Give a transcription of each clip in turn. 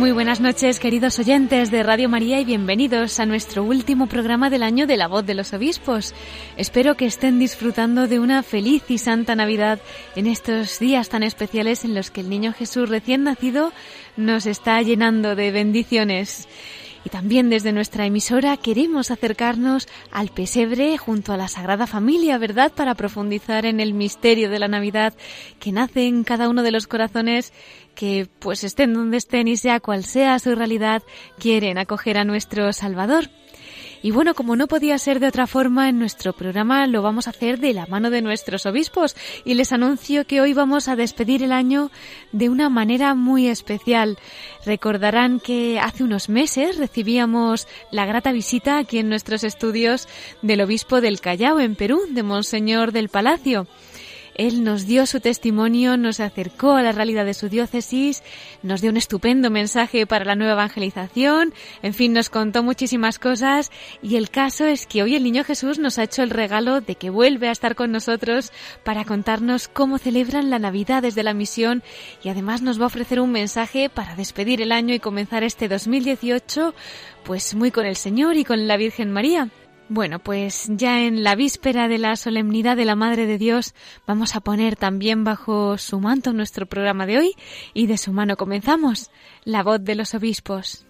Muy buenas noches, queridos oyentes de Radio María, y bienvenidos a nuestro último programa del año de la voz de los obispos. Espero que estén disfrutando de una feliz y santa Navidad en estos días tan especiales en los que el niño Jesús recién nacido nos está llenando de bendiciones. Y también desde nuestra emisora queremos acercarnos al pesebre junto a la Sagrada Familia, ¿verdad? Para profundizar en el misterio de la Navidad que nace en cada uno de los corazones que, pues estén donde estén y sea cual sea su realidad, quieren acoger a nuestro Salvador. Y bueno, como no podía ser de otra forma, en nuestro programa lo vamos a hacer de la mano de nuestros obispos y les anuncio que hoy vamos a despedir el año de una manera muy especial. Recordarán que hace unos meses recibíamos la grata visita aquí en nuestros estudios del obispo del Callao, en Perú, de Monseñor del Palacio. Él nos dio su testimonio, nos acercó a la realidad de su diócesis, nos dio un estupendo mensaje para la nueva evangelización, en fin, nos contó muchísimas cosas y el caso es que hoy el Niño Jesús nos ha hecho el regalo de que vuelve a estar con nosotros para contarnos cómo celebran la Navidad desde la misión y además nos va a ofrecer un mensaje para despedir el año y comenzar este 2018 pues muy con el Señor y con la Virgen María. Bueno, pues ya en la víspera de la solemnidad de la Madre de Dios vamos a poner también bajo su manto nuestro programa de hoy y de su mano comenzamos, la voz de los obispos.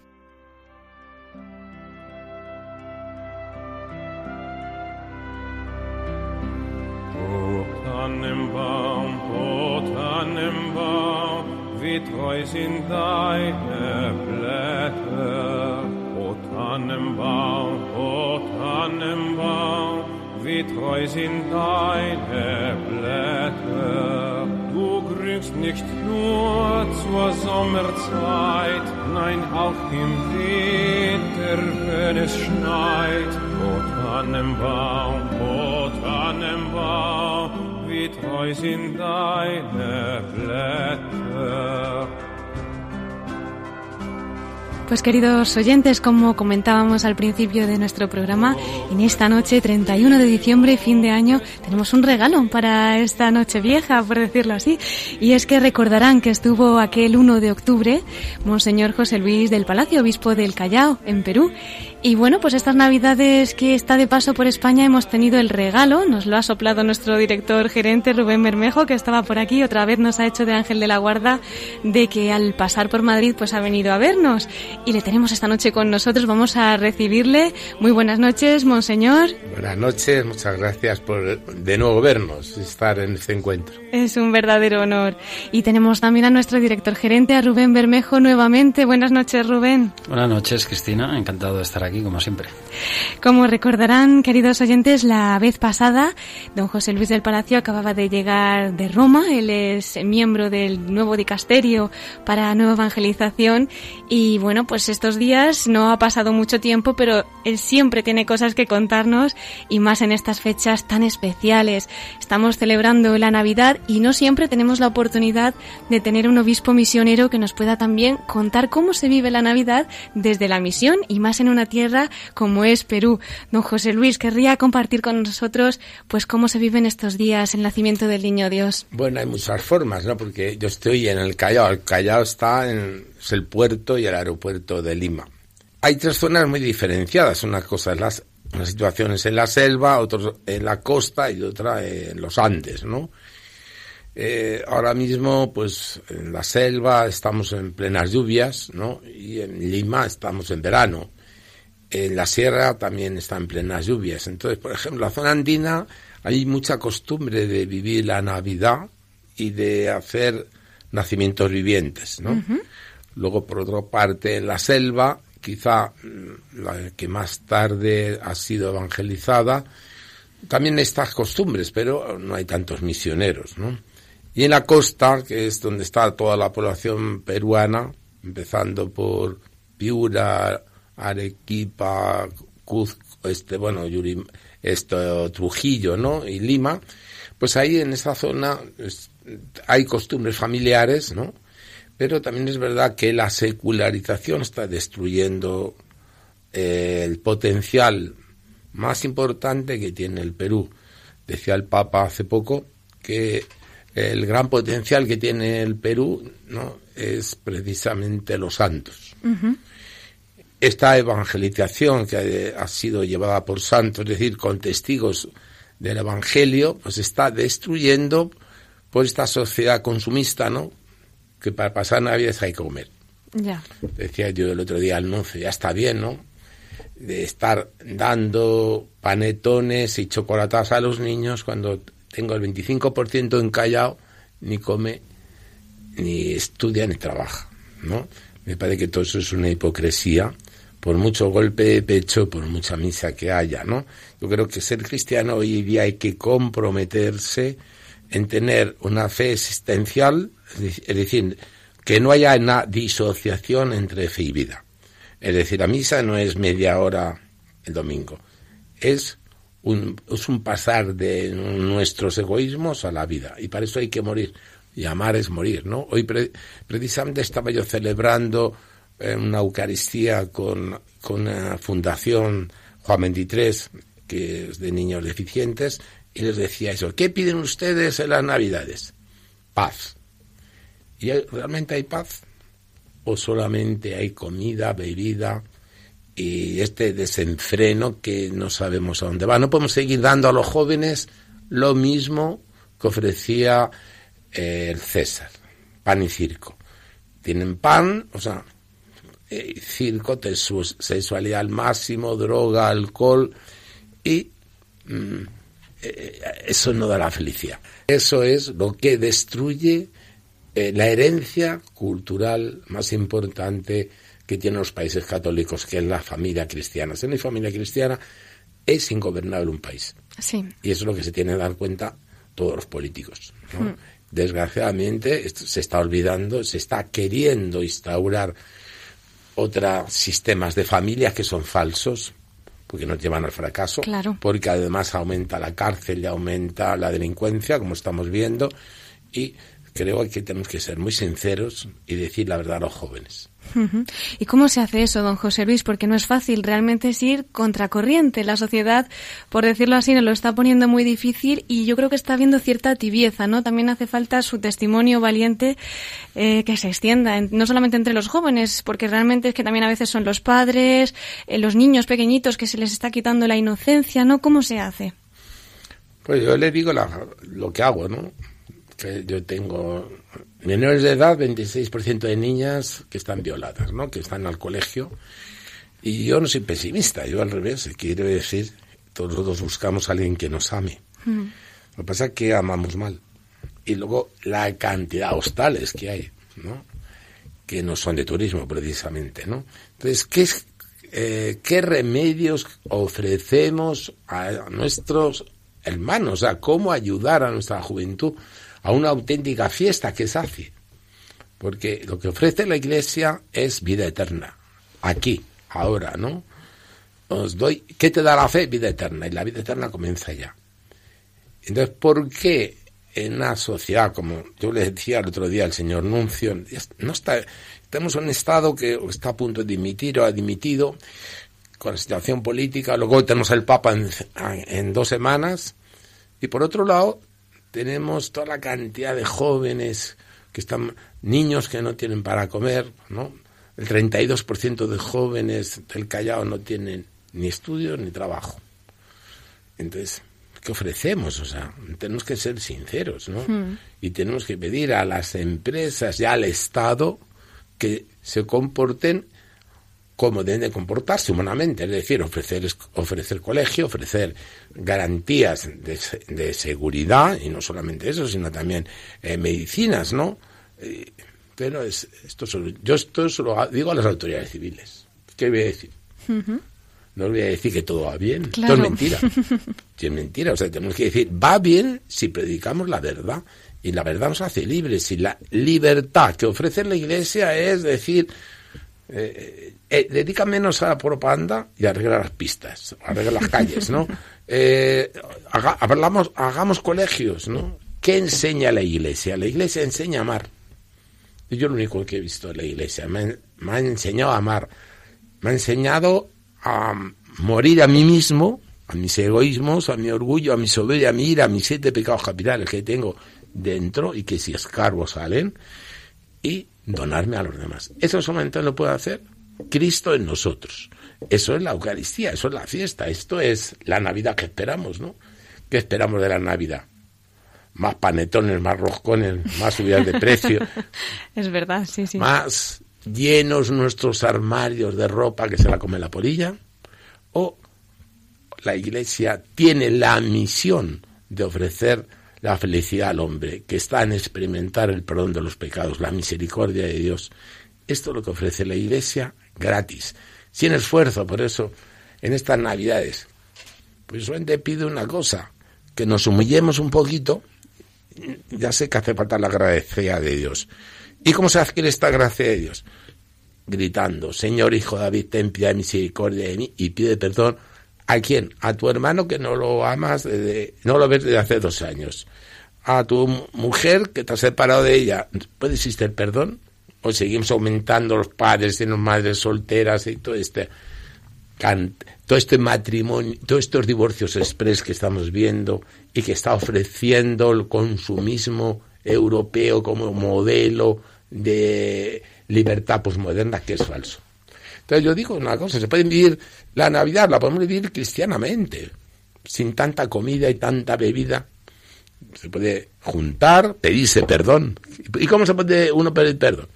Tannenbaum, o Tannenbaum, wie treu sind deine Blätter. Du grünst nicht nur zur Sommerzeit, nein auch im Winter, wenn es schneit. O Tannenbaum, o Tannenbaum, wie treu sind deine Blätter. Pues queridos oyentes, como comentábamos al principio de nuestro programa, en esta noche, 31 de diciembre, fin de año, tenemos un regalo para esta noche vieja, por decirlo así. Y es que recordarán que estuvo aquel 1 de octubre Monseñor José Luis del Palacio, obispo del Callao, en Perú. Y bueno, pues estas navidades que está de paso por España hemos tenido el regalo, nos lo ha soplado nuestro director gerente Rubén Bermejo, que estaba por aquí, otra vez nos ha hecho de ángel de la guarda, de que al pasar por Madrid pues ha venido a vernos. Y le tenemos esta noche con nosotros, vamos a recibirle. Muy buenas noches, monseñor. Buenas noches, muchas gracias por de nuevo vernos, estar en este encuentro. Es un verdadero honor. Y tenemos también a nuestro director gerente, a Rubén Bermejo, nuevamente. Buenas noches, Rubén. Buenas noches, Cristina, encantado de estar aquí aquí, como siempre. Como recordarán, queridos oyentes, la vez pasada, don José Luis del Palacio acababa de llegar de Roma. Él es miembro del nuevo dicasterio para nueva evangelización. Y bueno, pues estos días no ha pasado mucho tiempo, pero él siempre tiene cosas que contarnos y más en estas fechas tan especiales. Estamos celebrando la Navidad y no siempre tenemos la oportunidad de tener un obispo misionero que nos pueda también contar cómo se vive la Navidad desde la misión y más en una tierra como es Perú. Don José Luis, querría compartir con nosotros pues cómo se viven estos días el nacimiento del Niño Dios. Bueno, hay muchas formas, ¿no? Porque yo estoy en el Callao. El Callao está en es el puerto y el aeropuerto de Lima. Hay tres zonas muy diferenciadas. Una cosa es las unas situaciones en la selva, otras en la costa y otra en los Andes, ¿no? Eh, ahora mismo, pues en la selva estamos en plenas lluvias, ¿no? Y en Lima estamos en verano en la sierra también está en plenas lluvias. Entonces, por ejemplo, la zona andina hay mucha costumbre de vivir la Navidad y de hacer nacimientos vivientes, ¿no? Luego, por otra parte, en la selva, quizá mm, la que más tarde ha sido evangelizada, también estas costumbres, pero no hay tantos misioneros, ¿no? Y en la costa, que es donde está toda la población peruana, empezando por Piura, Arequipa, Cuzco, este, bueno, esto, Trujillo, ¿no? Y Lima, pues ahí en esa zona hay costumbres familiares, ¿no? Pero también es verdad que la secularización está destruyendo eh, el potencial más importante que tiene el Perú. Decía el Papa hace poco que el gran potencial que tiene el Perú no es precisamente los santos. Esta evangelización que ha sido llevada por santos, es decir, con testigos del Evangelio, pues está destruyendo por esta sociedad consumista, ¿no? Que para pasar Navidad hay que comer. Ya. Decía yo el otro día al nuncio, ya está bien, ¿no? De estar dando panetones y chocolatas a los niños cuando tengo el 25% encallado, ni come, ni estudia, ni trabaja, ¿no? Me parece que todo eso es una hipocresía, por mucho golpe de pecho, por mucha misa que haya, ¿no? Yo creo que ser cristiano hoy día hay que comprometerse en tener una fe existencial, es decir, que no haya una disociación entre fe y vida. Es decir, la misa no es media hora el domingo, es un, es un pasar de nuestros egoísmos a la vida. Y para eso hay que morir. Y amar es morir, ¿no? Hoy precisamente estaba yo celebrando eh, una Eucaristía con, con una fundación Juan 23, que es de niños deficientes, y les decía eso. ¿Qué piden ustedes en las Navidades? Paz. ¿Y realmente hay paz? ¿O solamente hay comida, bebida, y este desenfreno que no sabemos a dónde va. No podemos seguir dando a los jóvenes lo mismo que ofrecía eh, el César, pan y circo. Tienen pan, o sea, eh, circo, sexualidad al máximo, droga, alcohol, y mm, eh, eso no da la felicidad. Eso es lo que destruye la herencia cultural más importante que tienen los países católicos, que es la familia cristiana. Si no hay familia cristiana, es ingobernable un país. Sí. Y eso es lo que se tiene que dar cuenta todos los políticos. Hmm. Desgraciadamente se está olvidando, se está queriendo instaurar otros sistemas de familia que son falsos, porque nos llevan al fracaso, claro. porque además aumenta la cárcel y aumenta la delincuencia, como estamos viendo, y creo que tenemos que ser muy sinceros y decir la verdad a los jóvenes. ¿Y cómo se hace eso, don José Luis? Porque no es fácil, realmente es ir contracorriente. La sociedad, por decirlo así, nos lo está poniendo muy difícil y yo creo que está habiendo cierta tibieza, ¿no? También hace falta su testimonio valiente eh, que se extienda, no solamente entre los jóvenes, porque realmente es que también a veces son los padres, eh, los niños pequeñitos que se les está quitando la inocencia, ¿no? ¿Cómo se hace? Pues yo le digo lo que hago, ¿no? Que yo tengo menores de edad, 26% de niñas que están violadas, ¿no? Que están al colegio. Y yo no soy pesimista, yo al revés, quiero decir, todos nosotros buscamos a alguien que nos ame. Mm. Lo que pasa es que amamos mal. Y luego la cantidad de hostales que hay, ¿no? Que no son de turismo precisamente, ¿no? Entonces, ¿qué, eh, ¿qué remedios ofrecemos a nuestros hermanos? O sea, ¿cómo ayudar a nuestra juventud a una auténtica fiesta que se hace. Porque lo que ofrece la Iglesia es vida eterna, aquí, ahora, ¿no? Os doy, ¿qué te da la fe? Vida eterna, y la vida eterna comienza ya. Entonces, ¿por qué en una sociedad, como yo le decía el otro día al señor Nuncio, no está, en un Estado que está a punto de dimitir o ha dimitido con la situación política, luego tenemos el Papa en dos semanas, y por otro lado, tenemos toda la cantidad de jóvenes que están, niños que no tienen para comer, ¿no? El 32% de jóvenes del Callao no tienen ni estudios ni trabajo. Entonces, ¿qué ofrecemos? O sea, tenemos que ser sinceros, ¿no? Hmm. Y tenemos que pedir a las empresas y al Estado que se comporten cómo deben de comportarse humanamente, es decir, ofrecer, ofrecer colegio, ofrecer garantías de, seguridad, y no solamente eso, sino también eh, medicinas, ¿no? Eh, pero es, esto yo esto se lo digo a las autoridades civiles. ¿Qué voy a decir? No voy a decir que todo va bien. Esto es mentira. es mentira. O sea, tenemos que decir, va bien si predicamos la verdad Y la verdad nos hace libres. Y la libertad que ofrece la Iglesia es decir, eh, eh, dedica menos a la propaganda y arreglar las pistas, arreglar las calles, ¿no? Eh, hablamos, hagamos colegios, ¿no? ¿Qué enseña la Iglesia? La Iglesia enseña a amar. Yo lo único que he visto en la Iglesia, me, me ha enseñado a amar, me ha enseñado a morir a mí mismo, a mis egoísmos, a mi orgullo, a mi soberbia, a mi ira, a mis siete pecados capitales que tengo dentro y que si escarbo salen, y donarme a los demás. Eso solamente lo puede hacer Cristo en nosotros. Eso es la Eucaristía, eso es la fiesta, esto es la Navidad que esperamos, ¿no? ¿Qué esperamos de la Navidad? Más panetones, más roscones, más subidas de precio. es verdad, sí, sí. Más llenos nuestros armarios de ropa que se la come la polilla. O la Iglesia tiene la misión de ofrecer la felicidad al hombre, que está en experimentar el perdón de los pecados, la misericordia de Dios. Esto es lo que ofrece la Iglesia gratis, sin esfuerzo. Por eso, en estas Navidades, pues solamente pido una cosa, que nos humillemos un poquito. Ya sé que hace falta la gracia de Dios. ¿Y cómo se adquiere esta gracia de Dios? Gritando, Señor Hijo David, ten piedad y misericordia de mí y pide perdón ¿A quién? A tu hermano que no lo amas, desde, no lo ves desde hace dos años. A tu mujer que te has separado de ella. ¿Puede existir perdón? ¿O seguimos aumentando los padres y las madres solteras y todo este, todo este matrimonio, todos estos divorcios express que estamos viendo y que está ofreciendo el consumismo europeo como modelo de libertad posmoderna que es falso? Entonces yo digo una cosa, se puede vivir la Navidad, la podemos vivir cristianamente, sin tanta comida y tanta bebida. Se puede juntar, pedirse perdón. ¿Y cómo se puede uno pedir perdón?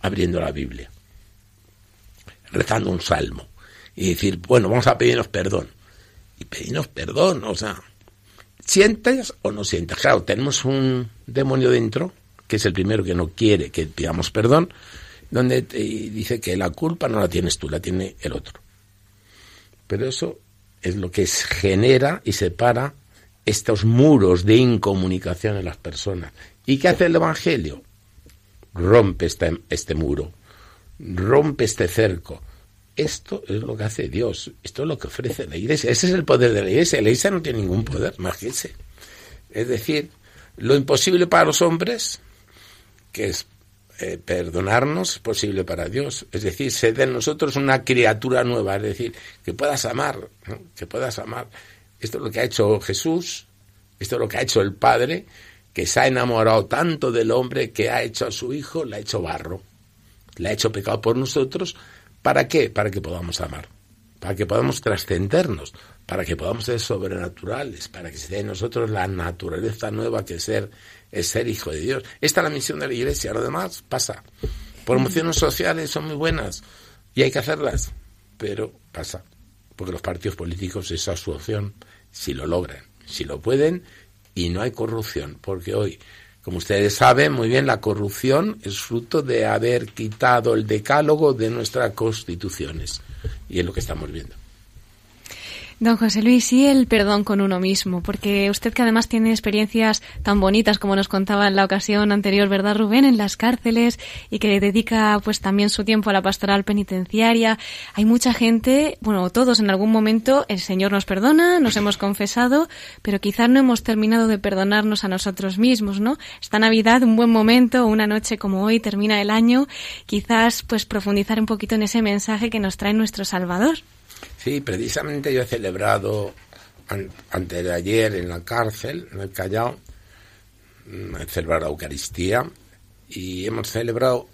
Abriendo la Biblia, rezando un salmo y decir, bueno, vamos a pedirnos perdón. Y pedirnos perdón, o sea, ¿sientes o no sientes? Claro, tenemos un demonio dentro, que es el primero que no quiere que pidamos perdón, donde dice que la culpa no la tienes tú, la tiene el otro. Pero eso es lo que genera y separa estos muros de incomunicación en las personas. ¿Y qué hace el Evangelio? Rompe este, este muro, rompe este cerco. Esto es lo que hace Dios, esto es lo que ofrece la Iglesia. Ese es el poder de la Iglesia. La Iglesia no tiene ningún poder, más que ese. Es decir, lo imposible para los hombres, que es eh, perdonarnos es posible para Dios. Es decir, ser de nosotros una criatura nueva, es decir, que puedas amar, que puedas amar. Esto es lo que ha hecho Jesús, esto es lo que ha hecho el Padre, que se ha enamorado tanto del hombre que ha hecho a su Hijo, le ha hecho barro, le ha hecho pecado por nosotros. ¿Para qué? Para que podamos amar, para que podamos trascendernos, para que podamos ser sobrenaturales, para que se dé en nosotros la naturaleza nueva que ser es ser hijo de Dios. Esta es la misión de la Iglesia, lo demás pasa. Promociones sociales son muy buenas y hay que hacerlas, pero pasa, porque los partidos políticos esa es su opción, si lo logran, si lo pueden, y no hay corrupción, porque hoy, como ustedes saben muy bien, la corrupción es fruto de haber quitado el decálogo de nuestras constituciones, y es lo que estamos viendo. Don José Luis, y el perdón con uno mismo, porque usted que además tiene experiencias tan bonitas como nos contaba en la ocasión anterior, ¿verdad, Rubén? En las cárceles y que dedica pues también su tiempo a la pastoral penitenciaria. Hay mucha gente, bueno, todos en algún momento el Señor nos perdona, nos hemos confesado, pero quizás no hemos terminado de perdonarnos a nosotros mismos, ¿no? Esta Navidad, un buen momento, una noche como hoy termina el año, quizás pues profundizar un poquito en ese mensaje que nos trae nuestro Salvador. Sí, precisamente yo he celebrado antes de ayer en la cárcel, en el Callao, mm, he celebrado la Eucaristía y hemos celebrado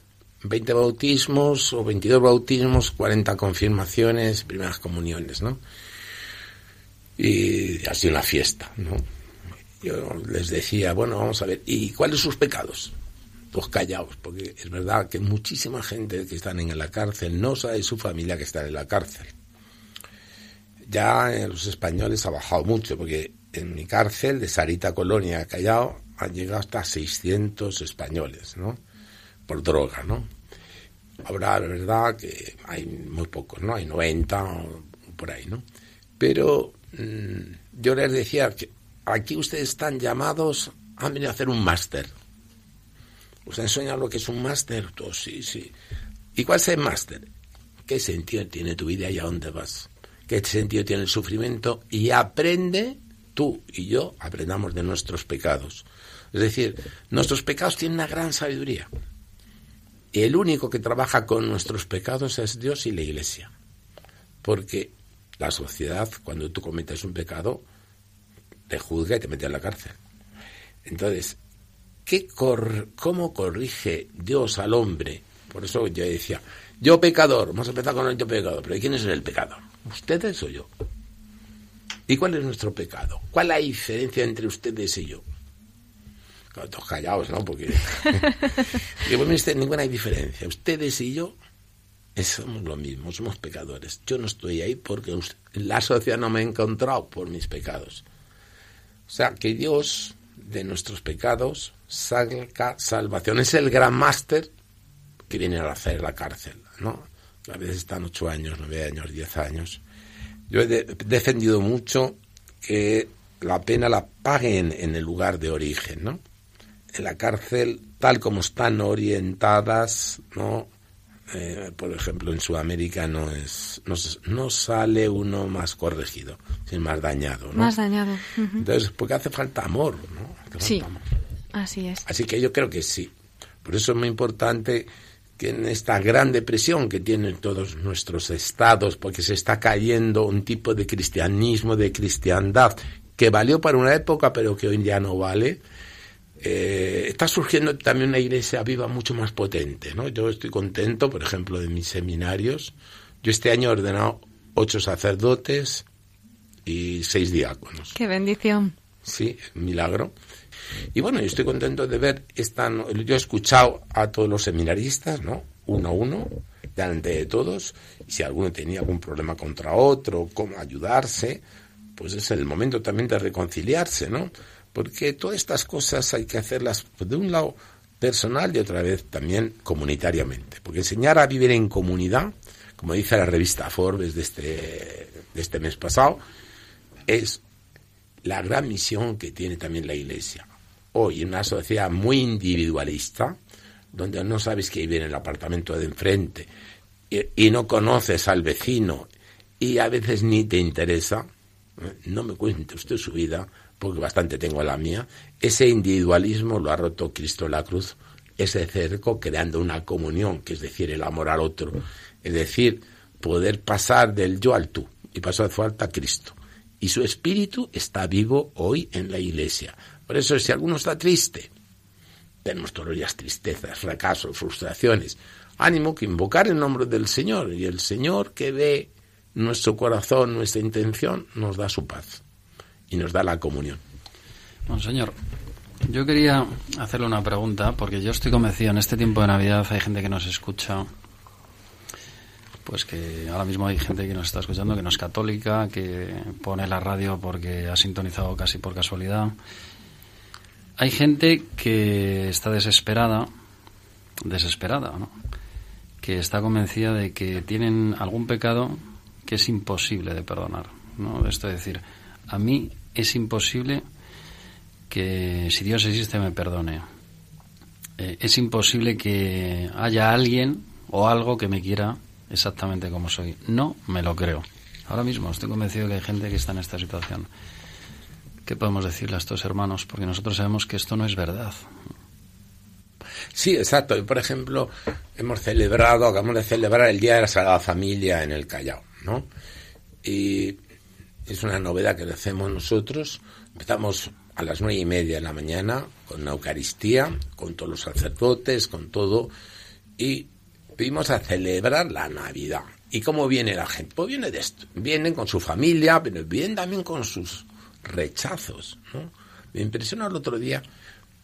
20 bautismos o 22 bautismos, 40 confirmaciones, primeras comuniones, ¿no? Y ha sido una fiesta, ¿no? Yo les decía, bueno, vamos a ver, ¿y cuáles sus pecados? Pues callaos, porque es verdad que muchísima gente que están en la cárcel no sabe su familia que está en la cárcel ya en los españoles ha bajado mucho, porque en mi cárcel de Sarita Colonia Callao han llegado hasta 600 españoles, ¿no? Por droga, ¿no? Ahora, la verdad que hay muy pocos, ¿no? Hay 90 o por ahí, ¿no? Pero mm, yo les decía que aquí ustedes están llamados han venido a hacer un máster. ¿Os han enseñado lo que es un máster? Todos, sí, sí. ¿Y cuál es el máster? ¿Qué sentido tiene tu vida y a dónde vas? ¿Qué sentido tiene el sufrimiento? Y aprende, tú y yo, aprendamos de nuestros pecados. Es decir, nuestros pecados tienen una gran sabiduría. El único que trabaja con nuestros pecados es Dios y la Iglesia. Porque la sociedad, cuando tú cometes un pecado, te juzga y te mete en la cárcel. Entonces, ¿qué ¿cómo corrige Dios al hombre? Por eso yo decía, yo pecador, vamos a empezar con el yo pecador, pero ¿quién es el pecador? ¿Ustedes o yo? ¿Y cuál es nuestro pecado? ¿Cuál es la diferencia entre ustedes y yo? Claro, todos callados, ¿no? Porque ninguna diferencia. Ustedes y yo somos lo mismo, somos pecadores. Yo no estoy ahí porque la sociedad no me ha encontrado por mis pecados. O sea, que Dios de nuestros pecados saca salvación. Es el gran máster que viene a hacer la cárcel, ¿no? A veces están ocho años, nueve años, diez años. Yo he defendido mucho que la pena la paguen en el lugar de origen, ¿no? En la cárcel, tal como están orientadas, ¿no? Eh, por ejemplo, en Sudamérica no es no, sale uno más corregido, sino más dañado. ¿no? Más dañado. Entonces, porque hace falta amor, ¿no? sí, así es. Así que yo creo que sí. Por eso es muy importante que en esta gran depresión que tienen todos nuestros estados, porque se está cayendo un tipo de cristianismo, de cristiandad, que valió para una época, pero que hoy ya no vale, eh, está surgiendo también una iglesia viva mucho más potente. ¿no? Yo estoy contento, por ejemplo, de mis seminarios. Yo este año he ordenado ocho sacerdotes y seis diáconos. ¡Qué bendición! Sí, milagro. Y bueno, yo estoy contento de ver esta. Yo he escuchado a todos los seminaristas, ¿no? Uno a uno, delante de todos. Y si alguno tenía algún problema contra otro, cómo ayudarse, pues es el momento también de reconciliarse, ¿no? porque todas estas cosas hay que hacerlas de un lado personal y otra vez también comunitariamente, porque enseñar a vivir en comunidad, como dice la revista Forbes de este, de este mes pasado, es la gran misión que tiene también la Iglesia. Hoy, en una sociedad muy individualista, donde no sabes que en el apartamento de enfrente y, no conoces al vecino y a veces ni te interesa, ¿eh? no me cuente usted su vida, porque bastante tengo la mía, ese individualismo lo ha roto Cristo en la cruz, ese cerco creando una comunión, que es decir, el amor al otro, es decir, poder pasar del yo al tú, y pasar de falta a Cristo. Y su espíritu está vivo hoy en la iglesia. Por eso, si alguno está triste, tenemos todos días tristezas, fracasos, frustraciones. Ánimo que invocar el nombre del Señor, y el Señor que ve nuestro corazón, nuestra intención, nos da su paz y nos da la comunión. Monseñor, yo quería hacerle una pregunta, porque yo estoy convencido, en este tiempo de Navidad hay gente que nos escucha, pues que ahora mismo hay gente que nos está escuchando que no es católica, que pone la radio porque ha sintonizado casi por casualidad. Hay gente que está desesperada, desesperada, ¿no? que está convencida de que tienen algún pecado que es imposible de perdonar. ¿no? Esto es decir, a mí es imposible que si Dios existe me perdone. Eh, es imposible que haya alguien o algo que me quiera exactamente como soy. No me lo creo. Ahora mismo estoy convencido que hay gente que está en esta situación. ¿Qué podemos decirle a estos hermanos? Porque nosotros sabemos que esto no es verdad. Sí, exacto. Por ejemplo, hemos celebrado, acabamos de celebrar el Día de la Sagrada Familia en el Callao, ¿no? Y es una novedad que hacemos nosotros. Empezamos a las nueve y media de la mañana con la Eucaristía, con todos los sacerdotes, con todo, y vimos a celebrar la Navidad. ¿Y cómo viene la gente? Pues viene de esto. Vienen con su familia, pero vienen también con sus rechazos. Me impresionó el otro día,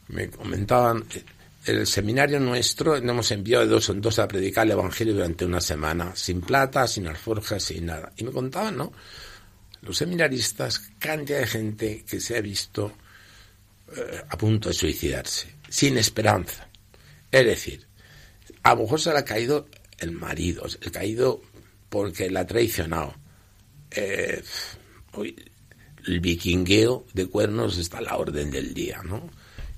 me comentaban, el seminario nuestro, hemos enviado de dos en dos a predicar el Evangelio durante una semana, sin plata, sin alforjas, sin nada. Y me contaban, ¿no? los seminaristas, cantidad de gente que se ha visto eh, a punto de suicidarse, sin esperanza. Es decir, a lo mejor se le ha caído el marido, se ha caído porque la ha traicionado. Eh, el vikingueo de cuernos está a la orden del día, ¿no?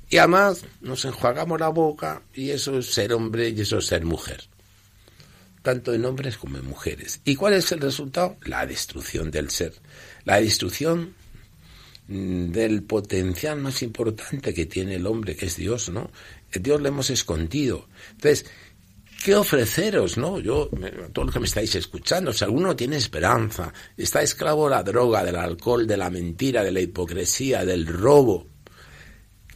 Y además nos enjuagamos la boca y eso es ser hombre y eso es ser mujer. Tanto en hombres como en mujeres. ¿Y cuál es el resultado? La destrucción del ser. La destrucción del potencial más importante que tiene el hombre, que es Dios, ¿no? Dios le hemos escondido. Entonces, ¿qué ofreceros, no? Yo, todo lo que me estáis escuchando, si alguno tiene esperanza, está esclavo de la droga, del alcohol, de la mentira, de la hipocresía, del robo,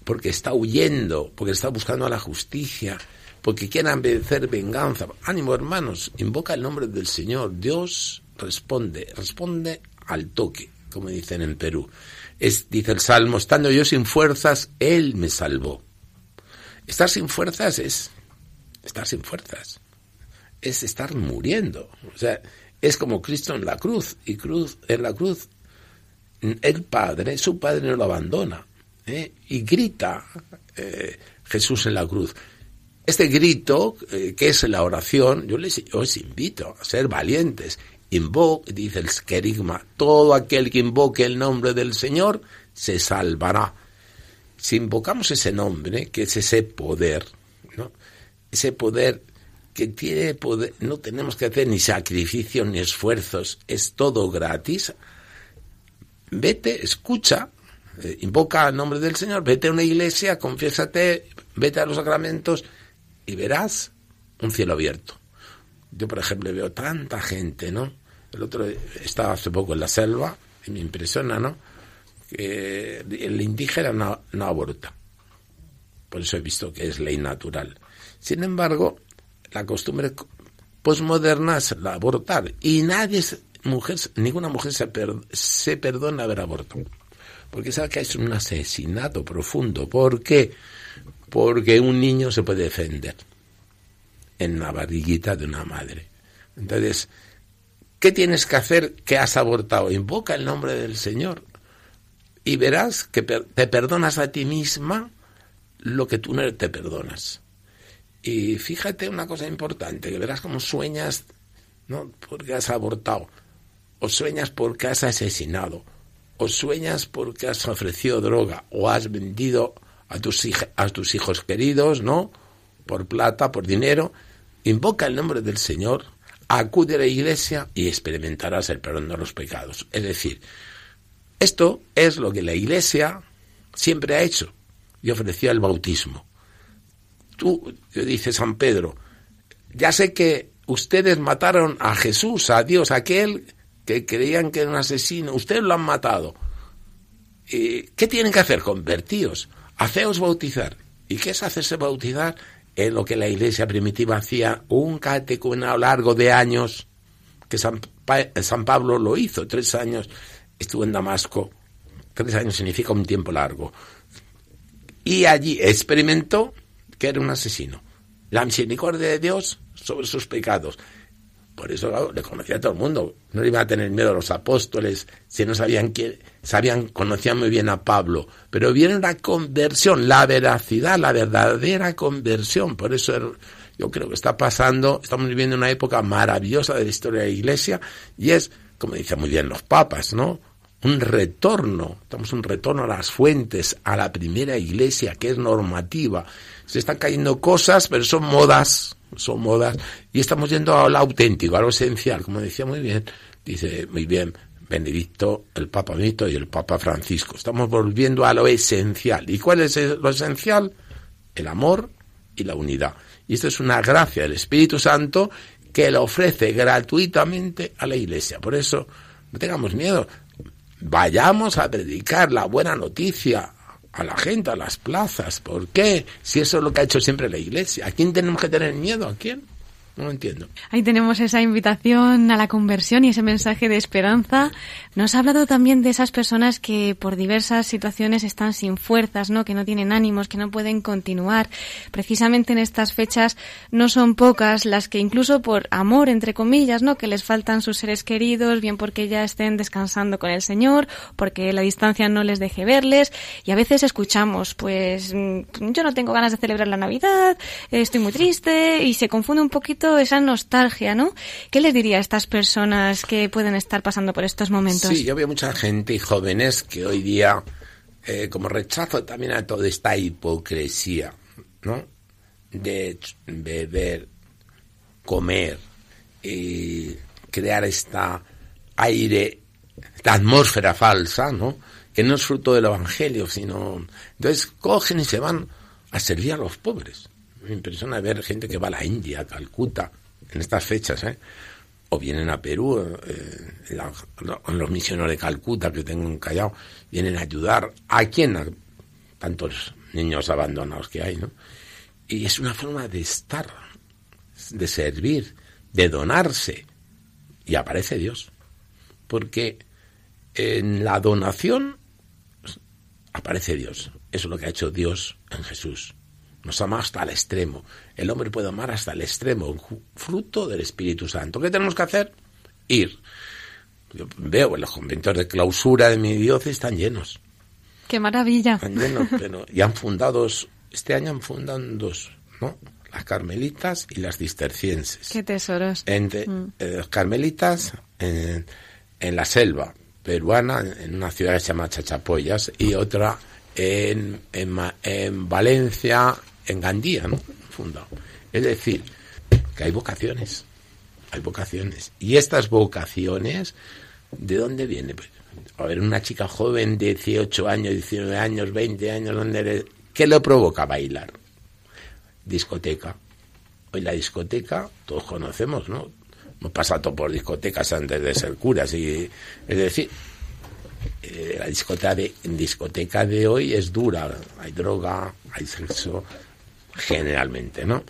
porque está huyendo, porque está buscando la justicia, porque quieren vencer venganza. Ánimo, hermanos, invoca el nombre del Señor. Dios responde, responde al toque, como dicen en Perú. Dice el Salmo, estando yo sin fuerzas, Él me salvó. Estar sin fuerzas es estar sin fuerzas. Es estar muriendo. O sea, es como Cristo en la cruz. Y cruz, en la cruz, el Padre, su Padre no lo abandona. ¿eh? Y grita eh, Jesús en la cruz. Este grito, eh, que es la oración, yo les invito a ser valientes. Invoque, dice el querigma, todo aquel que invoque el nombre del Señor se salvará. Si invocamos ese nombre, que es ese poder. Ese poder que tiene poder, no tenemos que hacer ni sacrificios ni esfuerzos, es todo gratis. Vete, escucha, eh, invoca el nombre del Señor, vete a una iglesia, confiésate, vete a los sacramentos y verás un cielo abierto. Yo, por ejemplo, veo tanta gente, ¿no? El otro estaba hace poco en la selva y me impresiona, ¿no? Que el indígena no aborta. Por eso he visto que es ley natural. Sin embargo, la costumbre posmoderna es la abortar y nadie, mujer, ninguna mujer se, se perdona haber abortado. Porque sabe que es un asesinato profundo. ¿Por qué? Porque un niño se puede defender en la barriguita de una madre. Entonces, ¿qué tienes que hacer que has abortado? Invoca el nombre del Señor y verás que te perdonas a ti misma lo que tú no te perdonas. Y fíjate una cosa importante, que verás cómo sueñas, ¿no? Porque has abortado, o sueñas porque has asesinado, o sueñas porque has ofrecido droga, o has vendido a tus, a tus hijos queridos, ¿no? Por plata, por dinero. Invoca el nombre del Señor, acude a la iglesia y experimentarás el perdón de los pecados. Es decir, esto es lo que la iglesia siempre ha hecho y ofreció el bautismo tú, dice San Pedro, ya sé que ustedes mataron a Jesús, a Dios, aquel que creían que era un asesino, ustedes lo han matado. ¿Qué tienen que hacer? Convertíos, haceos bautizar. ¿Y qué es hacerse bautizar? Es lo que la iglesia primitiva hacía, un catecumenado largo de años, que San, San Pablo lo hizo, tres años, estuvo en Damasco, tres años significa un tiempo largo. Y allí experimentó que era un asesino. La misericordia de Dios sobre sus pecados. Por eso le conocía a todo el mundo. No le iba a tener miedo a los apóstoles, si no sabían quién, sabían, conocían muy bien a Pablo. Pero viene una conversión, la veracidad, la verdadera conversión. Por eso yo creo que está pasando, estamos viviendo una época maravillosa de la historia de la Iglesia y es, como dicen muy bien los papas, ¿no? un retorno, estamos un retorno a las fuentes, a la primera iglesia que es normativa. Se están cayendo cosas, pero son modas, son modas, y estamos yendo a lo auténtico, a lo esencial, como decía muy bien, dice muy bien Benedicto, el Papa Benedicto y el Papa Francisco. Estamos volviendo a lo esencial. ¿Y cuál es lo esencial? El amor y la unidad. Y esto es una gracia del Espíritu Santo que le ofrece gratuitamente a la Iglesia. Por eso, no tengamos miedo vayamos a predicar la buena noticia a la gente, a las plazas. ¿Por qué? Si eso es lo que ha hecho siempre la Iglesia. ¿A quién tenemos que tener miedo? ¿A quién? No entiendo. Ahí tenemos esa invitación a la conversión y ese mensaje de esperanza. Nos ha hablado también de esas personas que por diversas situaciones están sin fuerzas, ¿no? Que no tienen ánimos, que no pueden continuar. Precisamente en estas fechas no son pocas las que incluso por amor, entre comillas, ¿no? Que les faltan sus seres queridos, bien porque ya estén descansando con el Señor, porque la distancia no les deje verles. Y a veces escuchamos, pues, mm, yo no tengo ganas de celebrar la Navidad, estoy muy triste y se confunde un poquito esa nostalgia, ¿no? ¿Qué les diría a estas personas que pueden estar pasando por estos momentos? Sí, yo veo mucha gente y jóvenes que hoy día eh, como rechazo también a toda esta hipocresía, ¿no? De beber, comer y crear esta aire, esta atmósfera falsa, ¿no? Que no es fruto del Evangelio, sino... Entonces cogen y se van a servir a los pobres. Me impresiona ver gente que va a la India, a Calcuta, en estas fechas, ¿eh? o vienen a Perú, eh, los misioneros de Calcuta que tengo en Callao, vienen a ayudar a quién, a tantos niños abandonados que hay, ¿no? Y es una forma de estar, de servir, de donarse. Y aparece Dios. Porque en la donación aparece Dios. Eso es lo que ha hecho Dios en Jesús. Nos ama hasta el extremo. El hombre puede amar hasta el extremo, fruto del Espíritu Santo. ¿Qué tenemos que hacer? Ir. Yo veo los conventos de clausura de mi diócesis están llenos. ¡Qué maravilla! Están llenos, pero, y han fundado, este año han fundado dos, ¿no? Las carmelitas y las cistercienses. ¡Qué tesoros! Entre, Mm. eh, las carmelitas en, en la selva peruana, en una ciudad que se llama Chachapoyas, y otra en, en, en Valencia, en Gandía, ¿no? Fundado. Es decir, que hay vocaciones, hay vocaciones. Y estas vocaciones, ¿de dónde vienen? Pues, a ver, una chica joven de 18 años, 19 años, 20 años, ¿dónde le- ¿qué le provoca bailar? Discoteca. Hoy la discoteca, todos conocemos, ¿no? Hemos pasado por discotecas antes de ser curas. Y, es decir, eh, la discoteca de, discoteca de hoy es dura. Hay droga, hay sexo, generalmente, ¿no?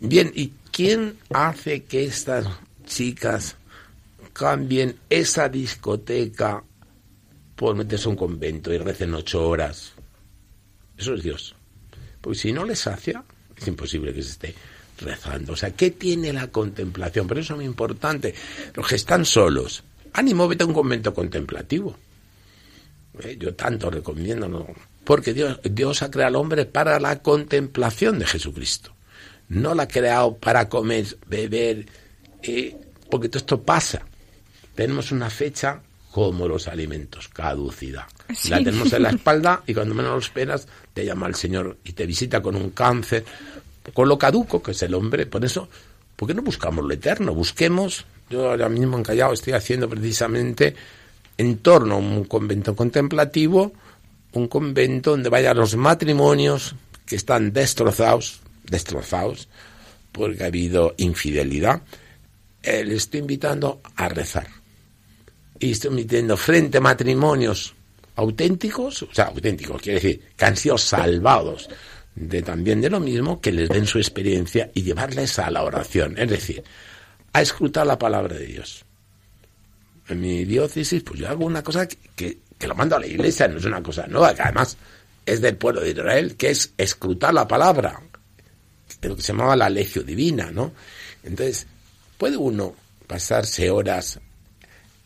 Bien, ¿y quién hace que estas chicas cambien esa discoteca por meterse a un convento y recen ocho horas? Eso es Dios. Porque si no les sacia, es imposible que se esté rezando. O sea, ¿qué tiene la contemplación? Pero eso es muy importante. Los que están solos, ánimo, vete a un convento contemplativo. Eh, Yo tanto recomiendo, ¿no? Porque Dios, Dios ha creado al hombre para la contemplación de Jesucristo. No la ha creado para comer, beber, eh, porque todo esto pasa. Tenemos una fecha como los alimentos, caducidad. Sí. La tenemos en la espalda y cuando menos lo esperas te llama el Señor y te visita con un cáncer, con lo caduco que es el hombre. Por eso, ¿por qué no buscamos lo eterno? Busquemos, yo ahora mismo en Callao estoy haciendo precisamente en torno a un convento contemplativo, un convento donde vayan los matrimonios que están destrozados, destrozados, porque ha habido infidelidad. Eh, le estoy invitando a rezar. Y estoy invitando frente a matrimonios auténticos, o sea, auténticos, quiere decir, que han sido salvados de también de lo mismo, que les den su experiencia y llevarles a la oración, es decir, a escrutar la palabra de Dios. En mi diócesis, pues yo hago una cosa que, que, que lo mando a la iglesia, no es una cosa nueva, que además es del pueblo de Israel, que es escrutar la palabra, lo que se llamaba la legio divina, ¿no? Entonces, puede uno pasarse horas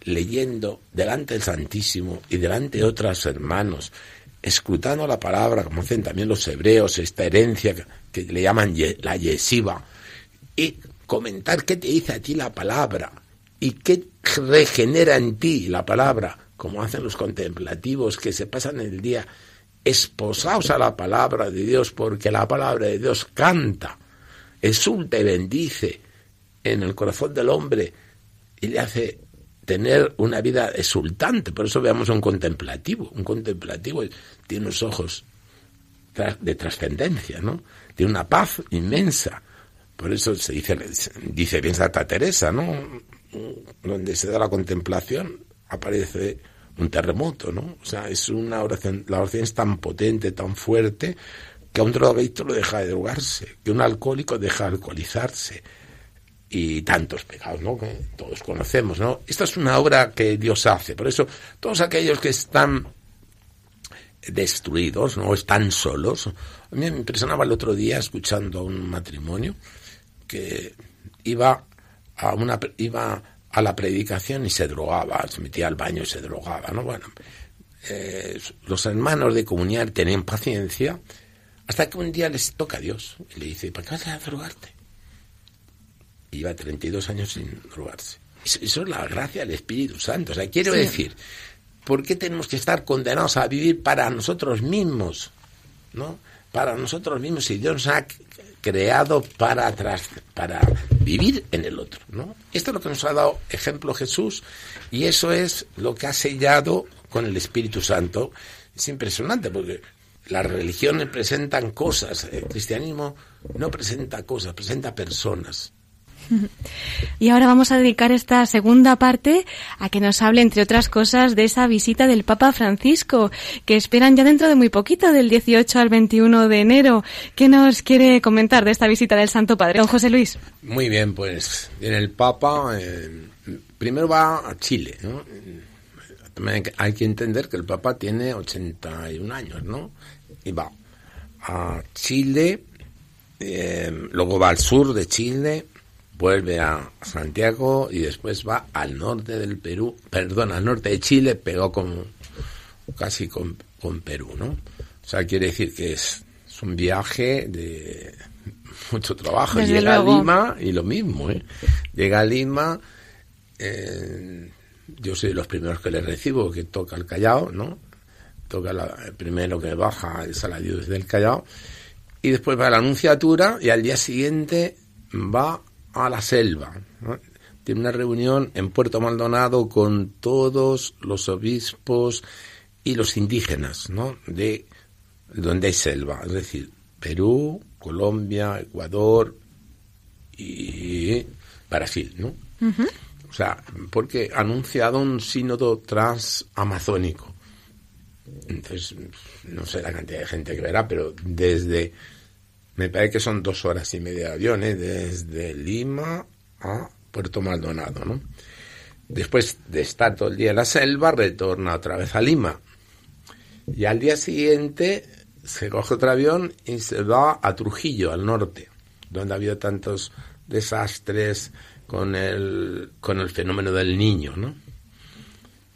leyendo delante del Santísimo y delante de otros hermanos, escrutando la palabra, como hacen también los hebreos, esta herencia que, le llaman la yesiva, y comentar qué te dice a ti la palabra y qué regenera en ti la palabra, como hacen los contemplativos que se pasan el día esposados a la palabra de Dios, porque la palabra de Dios canta, exulta y bendice en el corazón del hombre y le hace tener una vida exultante. Por eso veamos a un contemplativo. Un contemplativo tiene unos ojos de trascendencia, ¿no? Tiene una paz inmensa. Por eso se dice, dice bien Santa Teresa, ¿no? Donde se da la contemplación aparece un terremoto, ¿no? O sea, es una oración, la oración es tan potente, tan fuerte, que a un drogadicto lo deja de drogarse, que un alcohólico deja de alcoholizarse, y tantos pecados, ¿no? Que todos conocemos, ¿no? Esta es una obra que Dios hace. Por eso, todos aquellos que están destruidos, ¿no? Están solos. A mí me impresionaba el otro día escuchando a un matrimonio que iba a una iba a la predicación y se drogaba, se metía al baño y se drogaba, ¿no? Bueno, eh, los hermanos de comunidad tenían paciencia hasta que un día les toca a Dios y le dice, ¿para qué vas a drogarte? Y lleva 32 años sin drogarse. Eso, eso es la gracia del Espíritu Santo. O sea, quiero Sí. decir ¿por qué tenemos que estar condenados a vivir para nosotros mismos? ¿No? Para nosotros mismos, si Dios nos ha creado para, para vivir en el otro, ¿no? Esto es lo que nos ha dado ejemplo Jesús y eso es lo que ha sellado con el Espíritu Santo. Es impresionante porque las religiones presentan cosas, el cristianismo no presenta cosas, presenta personas. Y ahora vamos a dedicar esta segunda parte a que nos hable, entre otras cosas, de esa visita del Papa Francisco, que esperan ya dentro de muy poquito, del 18 al 21 de enero. ¿Qué nos quiere comentar de esta visita del Santo Padre? Don José Luis. Muy bien, pues viene el Papa, eh, primero va a Chile, ¿no? hay que entender que el Papa tiene 81 años, ¿no? Y va a Chile, eh, luego va al sur de Chile, vuelve a Santiago y después va al norte del Perú, perdón, al norte de Chile, pegó con casi con, Perú, ¿no? O sea, quiere decir que es, un viaje de mucho trabajo. Llega a Lima y lo mismo, ¿eh? Llega a Lima, eh, yo soy de los primeros que le recibo, que toca el Callao, ¿no? Toca el primero que baja el salario desde el Callao, y después va a la Anunciatura y al día siguiente va a la selva. Tiene una reunión en Puerto Maldonado con todos los obispos y los indígenas, ¿no? De donde hay selva, es decir, Perú, Colombia, Ecuador y Brasil, ¿no? O sea, porque ha anunciado un sínodo transamazónico. Entonces, no sé la cantidad de gente que verá, pero desde me parece que son dos horas y media de avión, ¿eh? desde Lima a Puerto Maldonado, ¿no? Después de estar todo el día en la selva, retorna otra vez a Lima. Y al día siguiente se coge otro avión y se va a Trujillo, al norte, donde ha habido tantos desastres con el, con el fenómeno del niño, ¿no?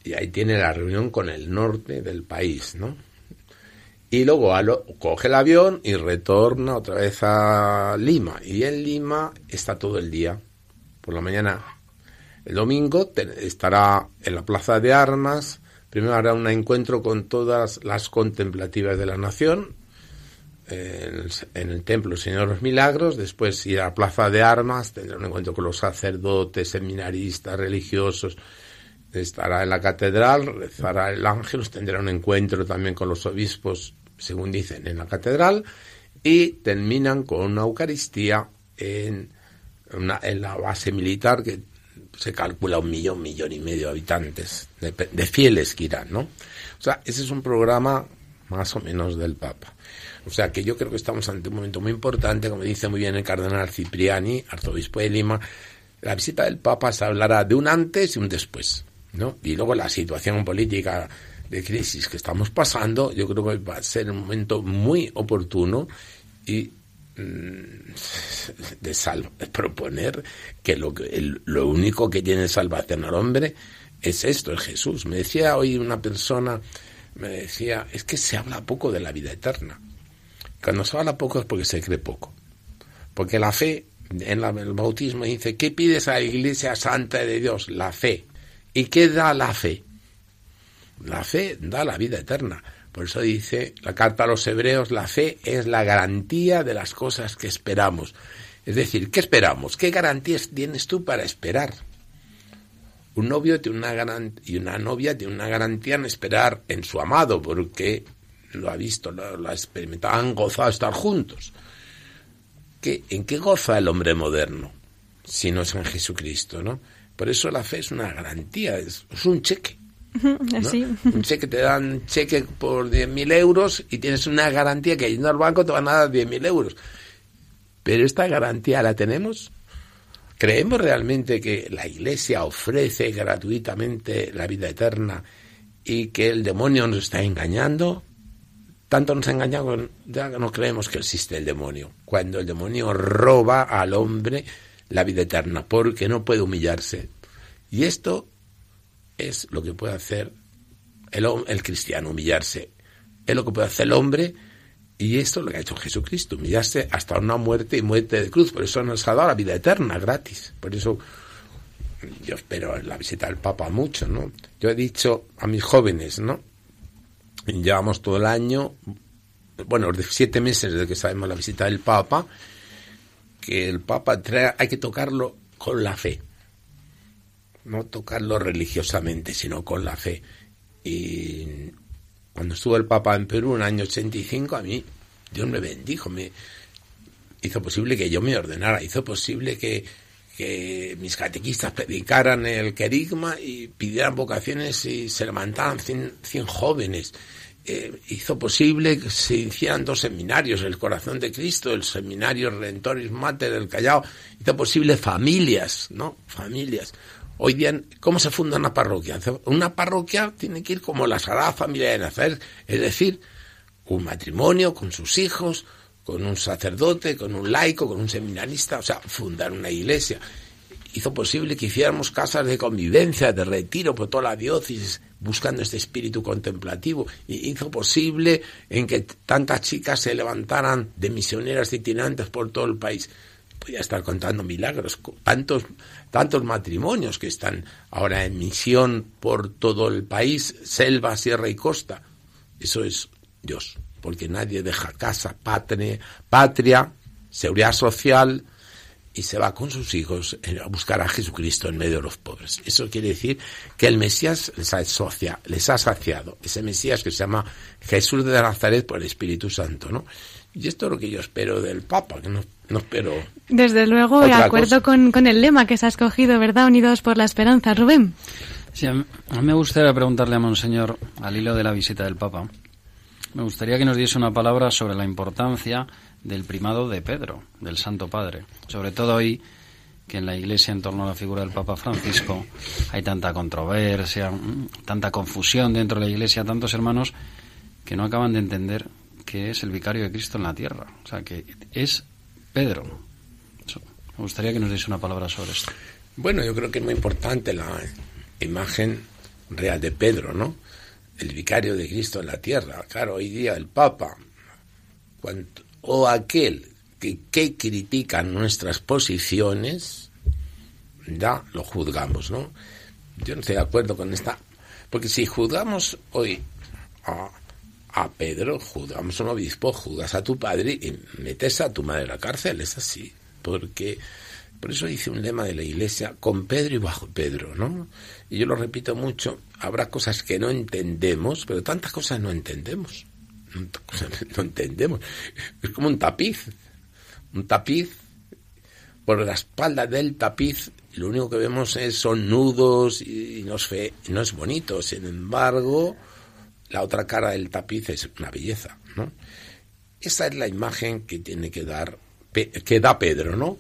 Y ahí tiene la reunión con el norte del país, ¿no? Y luego coge el avión y retorna otra vez a Lima. Y en Lima está todo el día. Por la mañana, el domingo, estará en la Plaza de Armas. Primero hará un encuentro con todas las contemplativas de la nación. En el, templo Señor de los Milagros, después irá a la Plaza de Armas, tendrá un encuentro con los sacerdotes, seminaristas, religiosos, estará en la catedral, rezará el ángel, tendrá un encuentro también con los obispos según dicen, en la catedral y terminan con una Eucaristía en, en la base militar que se calcula un millón, millón y medio de habitantes, de, fieles que irán, ¿no? O sea, ese es un programa más o menos del Papa. O sea, que yo creo que estamos ante un momento muy importante, como dice muy bien el cardenal Cipriani, arzobispo de Lima, la visita del Papa se hablará de un antes y un después, ¿no? Y luego la situación política de crisis que estamos pasando, yo creo que va a ser un momento muy oportuno y mm, de proponer que lo, lo único que tiene salvación al hombre es esto, es Jesús. Me decía hoy una persona, me decía, es que se habla poco de la vida eterna. Cuando se habla poco es porque se cree poco. Porque la fe, en el bautismo dice, ¿qué pides a la Iglesia Santa de Dios? La fe. ¿Y qué da la fe? La fe da la vida eterna. Por eso dice la carta a los hebreos, la fe es la garantía de las cosas que esperamos. Es decir, ¿qué esperamos? ¿Qué garantías tienes tú para esperar? Un novio tiene una y una novia tiene una garantía en esperar en su amado, porque lo ha visto, lo, ha experimentado, han gozado estar juntos. ¿Qué, ¿En qué goza el hombre moderno? Si no es en Jesucristo, ¿no? Por eso la fe es una garantía, es un cheque. Un cheque te dan cheque por 10.000 euros y tienes una garantía que yendo al banco te van a dar 10.000 euros. Pero esta garantía la tenemos. ¿Creemos realmente que la Iglesia ofrece gratuitamente la vida eterna y que el demonio nos está engañando? Tanto nos ha engañado ya no creemos que existe el demonio. Cuando el demonio roba al hombre la vida eterna porque no puede humillarse. Y esto es lo que puede hacer el, el cristiano, humillarse. Es lo que puede hacer el hombre y esto es lo que ha hecho Jesucristo, humillarse hasta una muerte y muerte de cruz. Por eso nos ha dado la vida eterna gratis. Por eso yo espero la visita del Papa mucho, ¿no? Yo he dicho a mis jóvenes, ¿no? Llevamos todo el año, bueno, los siete meses desde que sabemos la visita del Papa, que el Papa hay que tocarlo con la fe. No tocarlo religiosamente, sino con la fe. Y cuando estuvo el Papa en Perú en el año 85, a mí Dios me bendijo, me hizo posible que yo me ordenara, hizo posible que, mis catequistas predicaran el querigma y pidieran vocaciones y se levantaran 100, 100 jóvenes. Eh, hizo posible que se hicieran dos seminarios, el Corazón de Cristo, el Seminario Redentoris Mater del Callao, hizo posible familias, ¿no? Familias. Hoy día, ¿cómo se funda una parroquia? Una parroquia tiene que ir como la Sagrada Familia de Nazaret, es decir, un matrimonio con sus hijos, con un sacerdote, con un laico, con un seminarista, o sea, fundar una iglesia. Hizo posible que hiciéramos casas de convivencia, de retiro por toda la diócesis, buscando este espíritu contemplativo. Y hizo posible en que tantas chicas se levantaran de misioneras itinerantes por todo el país podía estar contando milagros, tantos, tantos matrimonios que están ahora en misión por todo el país, selva, sierra y costa. Eso es Dios, porque nadie deja casa, patria, patria seguridad social y se va con sus hijos a buscar a Jesucristo en medio de los pobres. Eso quiere decir que el Mesías les les ha saciado, ese Mesías que se llama Jesús de Nazaret por el Espíritu Santo, ¿no? Y esto es lo que yo espero del Papa, que no, no espero. Desde luego, de acuerdo con, con, el lema que se ha escogido, ¿verdad? Unidos por la esperanza. Rubén. Sí, a mí, me gustaría preguntarle a Monseñor, al hilo de la visita del Papa, me gustaría que nos diese una palabra sobre la importancia del primado de Pedro, del Santo Padre. Sobre todo hoy que en la Iglesia en torno a la figura del Papa Francisco hay tanta controversia, tanta confusión dentro de la Iglesia, tantos hermanos que no acaban de entender que es el vicario de Cristo en la tierra. O sea, que es Pedro. Me gustaría que nos diese una palabra sobre esto. Bueno, yo creo que es muy importante la imagen real de Pedro, ¿no? El vicario de Cristo en la tierra. Claro, hoy día el Papa, o aquel que, que critica nuestras posiciones, ya lo juzgamos, ¿no? Yo no estoy de acuerdo con esta. Porque si juzgamos hoy a a Pedro, juzgamos un obispo, juzgas a tu padre y metes a tu madre en la cárcel, es así, porque por eso dice un lema de la iglesia, con Pedro y bajo Pedro, ¿no? Y yo lo repito mucho, habrá cosas que no entendemos, pero tantas cosas no entendemos, no entendemos, es como un tapiz, un tapiz, por la espalda del tapiz lo único que vemos es, son nudos y, no, es no es bonito, sin embargo, la otra cara del tapiz es una belleza, ¿no? Esa es la imagen que tiene que dar, que da Pedro, ¿no?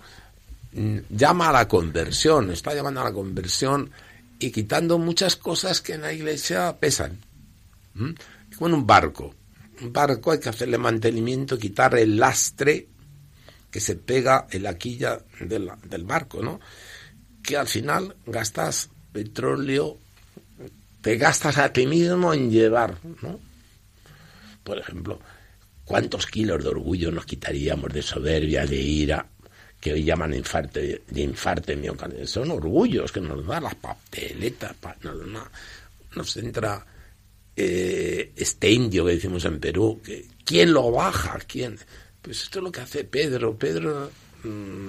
Mm, llama a la conversión, está llamando a la conversión y quitando muchas cosas que en la iglesia pesan. Es como en un barco. Un barco hay que hacerle mantenimiento, quitar el lastre que se pega en la quilla del, del barco, ¿no? Que al final gastas petróleo te gastas a ti mismo en llevar, ¿no? Por ejemplo, ¿cuántos kilos de orgullo nos quitaríamos de soberbia, de ira, que hoy llaman infarte, de infarte miocardial? Son orgullos que nos dan las papeletas, nos, nos entra eh, este indio que decimos en Perú, que ¿quién lo baja? ¿Quién? Pues esto es lo que hace Pedro. Pedro mm,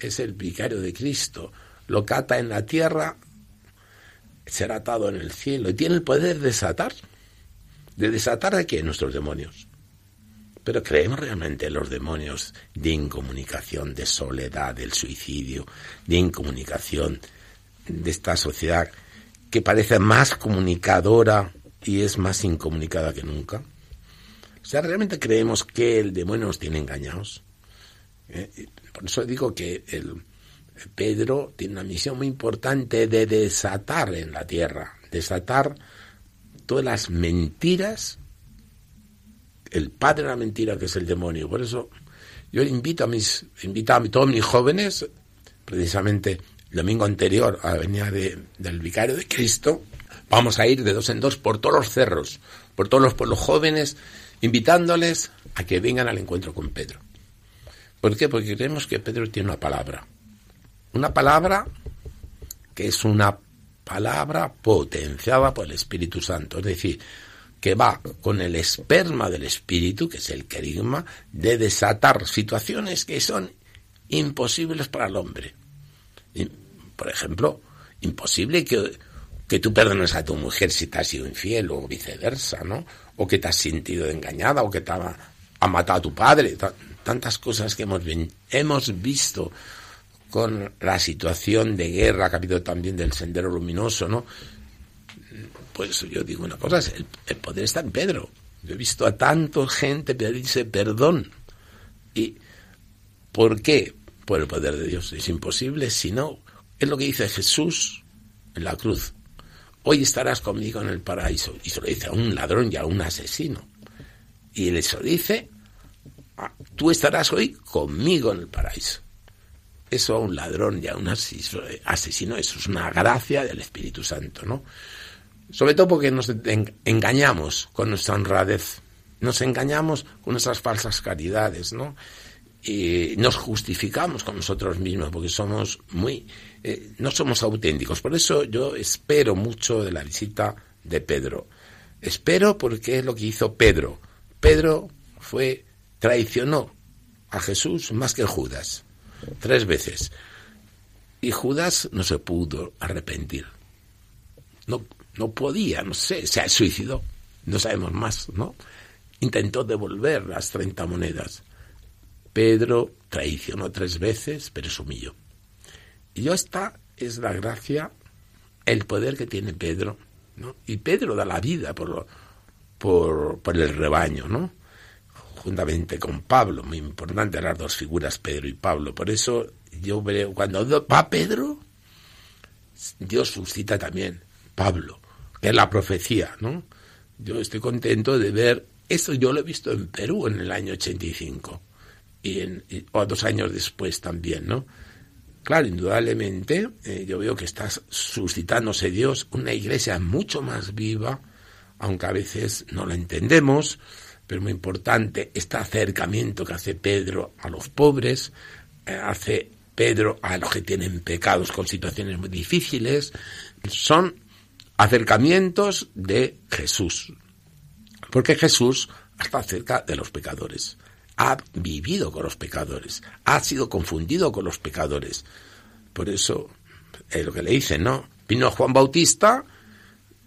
es el vicario de Cristo. Lo cata en la tierra será atado en el cielo y tiene el poder de desatar. ¿De desatar de qué? Nuestros demonios. Pero creemos realmente en los demonios de incomunicación, de soledad, del suicidio, de incomunicación, de esta sociedad que parece más comunicadora y es más incomunicada que nunca. O sea, realmente creemos que el demonio nos tiene engañados. ¿Eh? Por eso digo que el, Pedro tiene una misión muy importante de desatar en la tierra, desatar todas las mentiras, el padre de la mentira que es el demonio. Por eso yo invito a mis, invito a todos mis jóvenes, precisamente el domingo anterior a la venida del vicario de Cristo, vamos a ir de dos en dos por todos los cerros, por todos los pueblos jóvenes, invitándoles a que vengan al encuentro con Pedro. ¿Por qué? Porque creemos que Pedro tiene una palabra una palabra que es una palabra potenciada por el Espíritu Santo, es decir, que va con el esperma del Espíritu, que es el querigma, de desatar situaciones que son imposibles para el hombre. por ejemplo, imposible que, que tú perdones a tu mujer si te has sido infiel o viceversa, ¿no? O que te has sentido engañada o que te ha, matado a tu padre. Tantas cosas que hemos, hemos visto con la situación de guerra que ha habido también del Sendero Luminoso, ¿no? Pues yo digo una cosa, el, poder está en Pedro. Yo he visto a tanta gente pedirse perdón. ¿Y por qué? Por el poder de Dios. Es imposible si no. Es lo que dice Jesús en la cruz. Hoy estarás conmigo en el paraíso. Y se lo dice a un ladrón y a un asesino. Y él se dice, ah, tú estarás hoy conmigo en el paraíso. Eso a un ladrón y a un asesino, eso es una gracia del Espíritu Santo, ¿no? Sobre todo porque nos engañamos con nuestra honradez, nos engañamos con nuestras falsas caridades, ¿no? Y nos justificamos con nosotros mismos porque somos muy, eh, no somos auténticos. Por eso yo espero mucho de la visita de Pedro. Espero porque es lo que hizo Pedro. Pedro fue, traicionó a Jesús más que Judas tres veces. Y Judas no se pudo arrepentir. No, no podía, no sé, se suicidó. No sabemos más, ¿no? Intentó devolver las 30 monedas. Pedro traicionó tres veces, pero se humilló. Y esta es la gracia, el poder que tiene Pedro, ¿no? Y Pedro da la vida por, por, por el rebaño, ¿no? Con Pablo, muy importante las dos figuras, Pedro y Pablo. Por eso yo veo, cuando va Pedro, Dios suscita también Pablo, que es la profecía, ¿no? Yo estoy contento de ver, esto yo lo he visto en Perú en el año 85, y, en, o dos años después también, ¿no? Claro, indudablemente, eh, yo veo que está suscitándose Dios una iglesia mucho más viva, aunque a veces no la entendemos, pero muy importante, este acercamiento que hace Pedro a los pobres, eh, hace Pedro a los que tienen pecados con situaciones muy difíciles, son acercamientos de Jesús. Porque Jesús está cerca de los pecadores, ha vivido con los pecadores, ha sido confundido con los pecadores. Por eso, es lo que le dicen, ¿no? Vino Juan Bautista,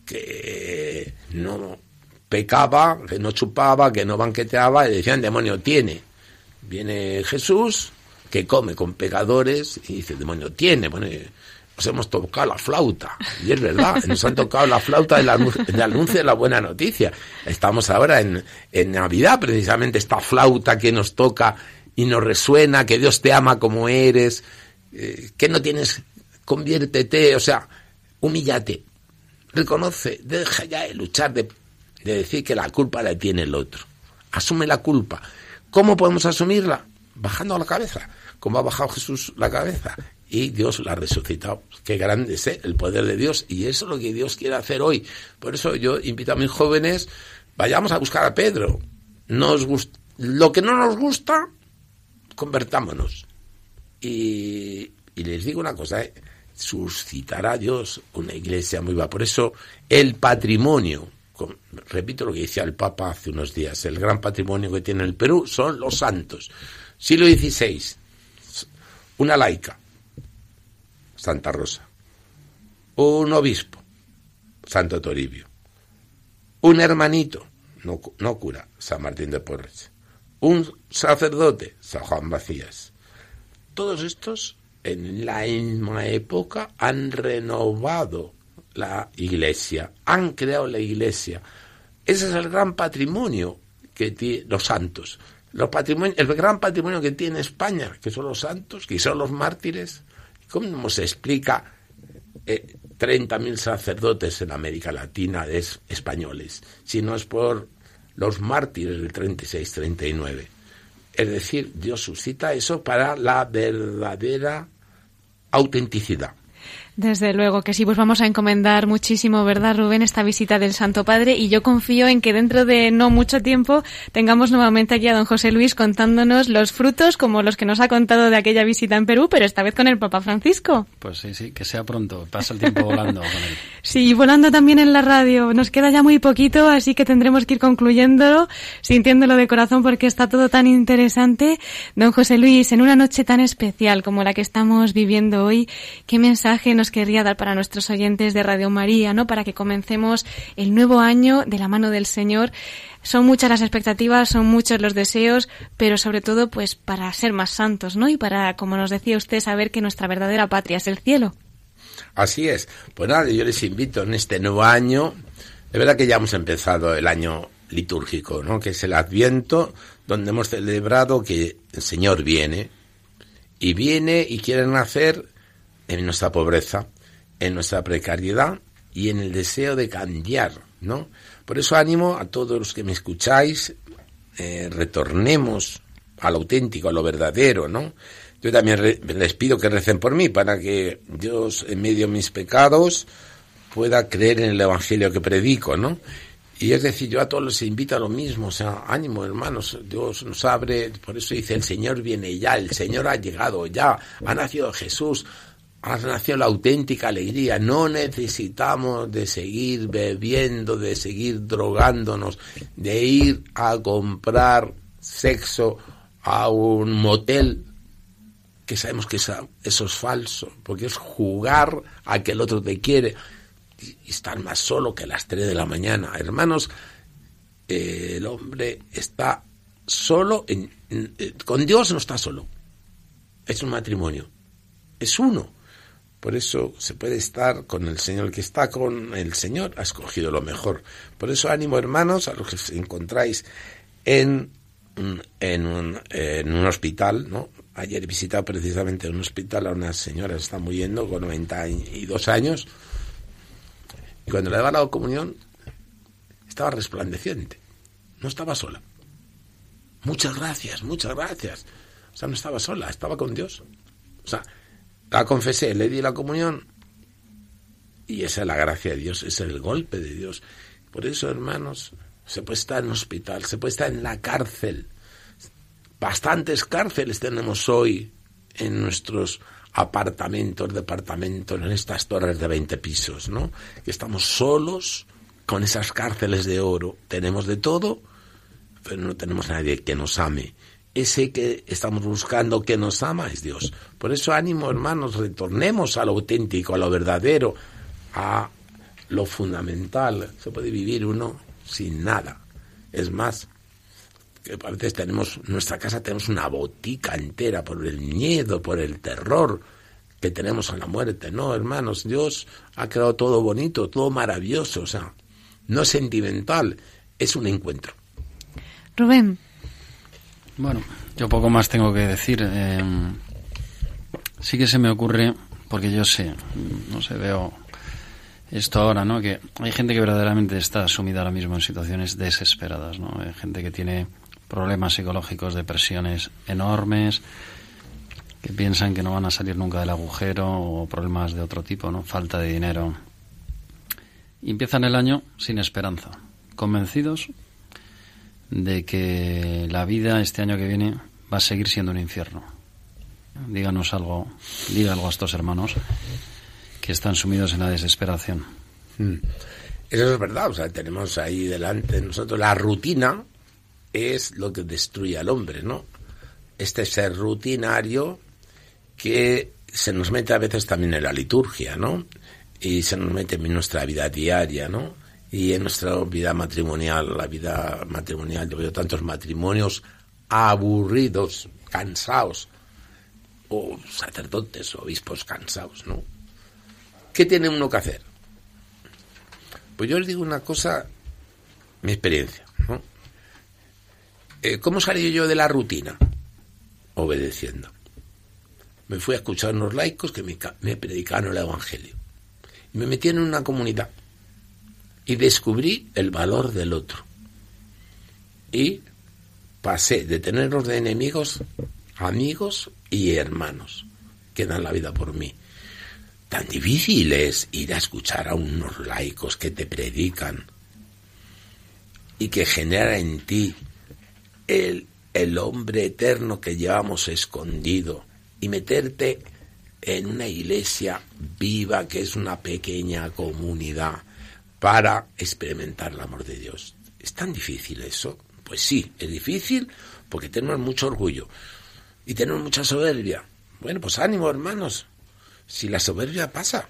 que no pecaba, que no chupaba, que no banqueteaba, y decían, demonio tiene. Viene Jesús, que come con pecadores, y dice, demonio tiene. Bueno, nos hemos tocado la flauta, y es verdad, nos han tocado la flauta del anuncio de la buena noticia. Estamos ahora en, en Navidad, precisamente, esta flauta que nos toca y nos resuena, que Dios te ama como eres, eh, que no tienes, conviértete, o sea, humíllate, reconoce, deja ya de luchar de de decir que la culpa la tiene el otro. Asume la culpa. ¿Cómo podemos asumirla? Bajando la cabeza, como ha bajado Jesús la cabeza. Y Dios la ha resucitado. Qué grande es ¿eh? el poder de Dios. Y eso es lo que Dios quiere hacer hoy. Por eso yo invito a mis jóvenes, vayamos a buscar a Pedro. Nos lo que no nos gusta, convertámonos. Y, y les digo una cosa, ¿eh? suscitará Dios una iglesia muy va. Por eso el patrimonio repito lo que decía el Papa hace unos días, el gran patrimonio que tiene el Perú son los santos. Siglo XVI, una laica, Santa Rosa, un obispo, Santo Toribio, un hermanito, no, no cura, San Martín de Porres, un sacerdote, San Juan Vacías. Todos estos en la misma época han renovado la iglesia, han creado la iglesia. Ese es el gran patrimonio que tiene los santos. Los el gran patrimonio que tiene España, que son los santos, que son los mártires. ¿Cómo se explica eh, 30.000 sacerdotes en América Latina de españoles? Si no es por los mártires del 36-39. Es decir, Dios suscita eso para la verdadera autenticidad. Desde luego que sí, pues vamos a encomendar muchísimo, ¿verdad, Rubén, esta visita del Santo Padre? Y yo confío en que dentro de no mucho tiempo tengamos nuevamente aquí a don José Luis contándonos los frutos como los que nos ha contado de aquella visita en Perú, pero esta vez con el Papa Francisco. Pues sí, sí, que sea pronto, pasa el tiempo volando con él. Sí, volando también en la radio. Nos queda ya muy poquito, así que tendremos que ir concluyéndolo, sintiéndolo de corazón porque está todo tan interesante. Don José Luis, en una noche tan especial como la que estamos viviendo hoy, ¿qué mensaje nos querría dar para nuestros oyentes de Radio María, ¿no? Para que comencemos el nuevo año de la mano del Señor. Son muchas las expectativas, son muchos los deseos, pero sobre todo, pues, para ser más santos, ¿no? Y para, como nos decía usted, saber que nuestra verdadera patria es el cielo. Así es. Pues nada, yo les invito en este nuevo año. De verdad que ya hemos empezado el año litúrgico, ¿no? Que es el Adviento, donde hemos celebrado que el Señor viene y viene y quiere nacer en nuestra pobreza, en nuestra precariedad y en el deseo de cambiar, ¿no? Por eso animo a todos los que me escucháis, eh, retornemos al auténtico, a lo verdadero, ¿no? Yo también les pido que recen por mí para que Dios, en medio de mis pecados, pueda creer en el Evangelio que predico, ¿no? Y es decir, yo a todos les invito a lo mismo, o sea, ánimo hermanos, Dios nos abre, por eso dice, el Señor viene ya, el Señor ha llegado ya, ha nacido Jesús, ha nacido la auténtica alegría. No necesitamos de seguir bebiendo, de seguir drogándonos, de ir a comprar sexo a un motel, que sabemos que eso es falso, porque es jugar a que el otro te quiere y estar más solo que a las 3 de la mañana. Hermanos, el hombre está solo, en, eh, con Dios no está solo. Es un matrimonio, es uno por eso se puede estar con el Señor. Que está con el Señor ha escogido lo mejor. Por eso ánimo, hermanos, a los que os encontráis en, en, un, hospital, ¿no? Ayer he visitado precisamente un hospital a una señora que está muriendo con 92 años. Y cuando le daba la comunión, estaba resplandeciente. No estaba sola. Muchas gracias, muchas gracias. O sea, no estaba sola, estaba con Dios. O sea, la confesé, le di la comunión y esa es la gracia de Dios, es el golpe de Dios. Por eso, hermanos, se puede estar en hospital, se puede estar en la cárcel. Bastantes cárceles tenemos hoy en nuestros apartamentos, departamentos, en estas torres de 20 pisos, ¿no? Que estamos solos con esas cárceles de oro. Tenemos de todo, pero no tenemos nadie que nos ame ese que estamos buscando que nos ama es Dios. Por eso ánimo, hermanos, retornemos a lo auténtico, a lo verdadero, a lo fundamental. Se puede vivir uno sin nada. Es más, que a veces tenemos, en nuestra casa tenemos una botica entera por el miedo, por el terror que tenemos a la muerte. No, hermanos, Dios ha creado todo bonito, todo maravilloso, o sea, no es sentimental, es un encuentro. Rubén, bueno, yo poco más tengo que decir. Eh, sí que se me ocurre, porque yo sé, no sé, veo esto ahora, ¿no? Que hay gente que verdaderamente está sumida ahora mismo en situaciones desesperadas, ¿no? Hay gente que tiene problemas psicológicos, depresiones enormes, que piensan que no van a salir nunca del agujero o problemas de otro tipo, ¿no? Falta de dinero. Y empiezan el año sin esperanza, convencidos de que la vida este año que viene va a seguir siendo un infierno. Díganos algo, diga algo a estos hermanos que están sumidos en la desesperación. Hmm. Eso es verdad, o tenemos ahí delante de nosotros la rutina es lo que destruye al hombre, ¿no? Este ser rutinario que se nos mete a veces también en la liturgia, ¿no? Y se nos mete en nuestra vida diaria, ¿no? Y en nuestra vida matrimonial, la vida matrimonial, yo veo tantos matrimonios aburridos, cansados, o sacerdotes, o obispos cansados, ¿no? ¿Qué tiene uno que hacer? Pues yo les digo una cosa, mi experiencia, ¿no? Eh, ¿Cómo salí yo de la rutina? Obedeciendo. Me fui a escuchar a unos laicos que me, me predicaron el Evangelio. Y me metí en una comunidad y descubrí el valor del otro. Y pasé de tenerlos de enemigos, amigos y hermanos que dan la vida por mí. tan difícil es ir a escuchar a unos laicos que te predican y que genera en ti el, el hombre eterno que llevamos escondido y meterte en una iglesia viva que es una pequeña comunidad para experimentar el amor de Dios. ¿Es tan difícil eso? Pues sí, es difícil porque tenemos mucho orgullo y tenemos mucha soberbia. Bueno, pues ánimo, hermanos. Si la soberbia pasa,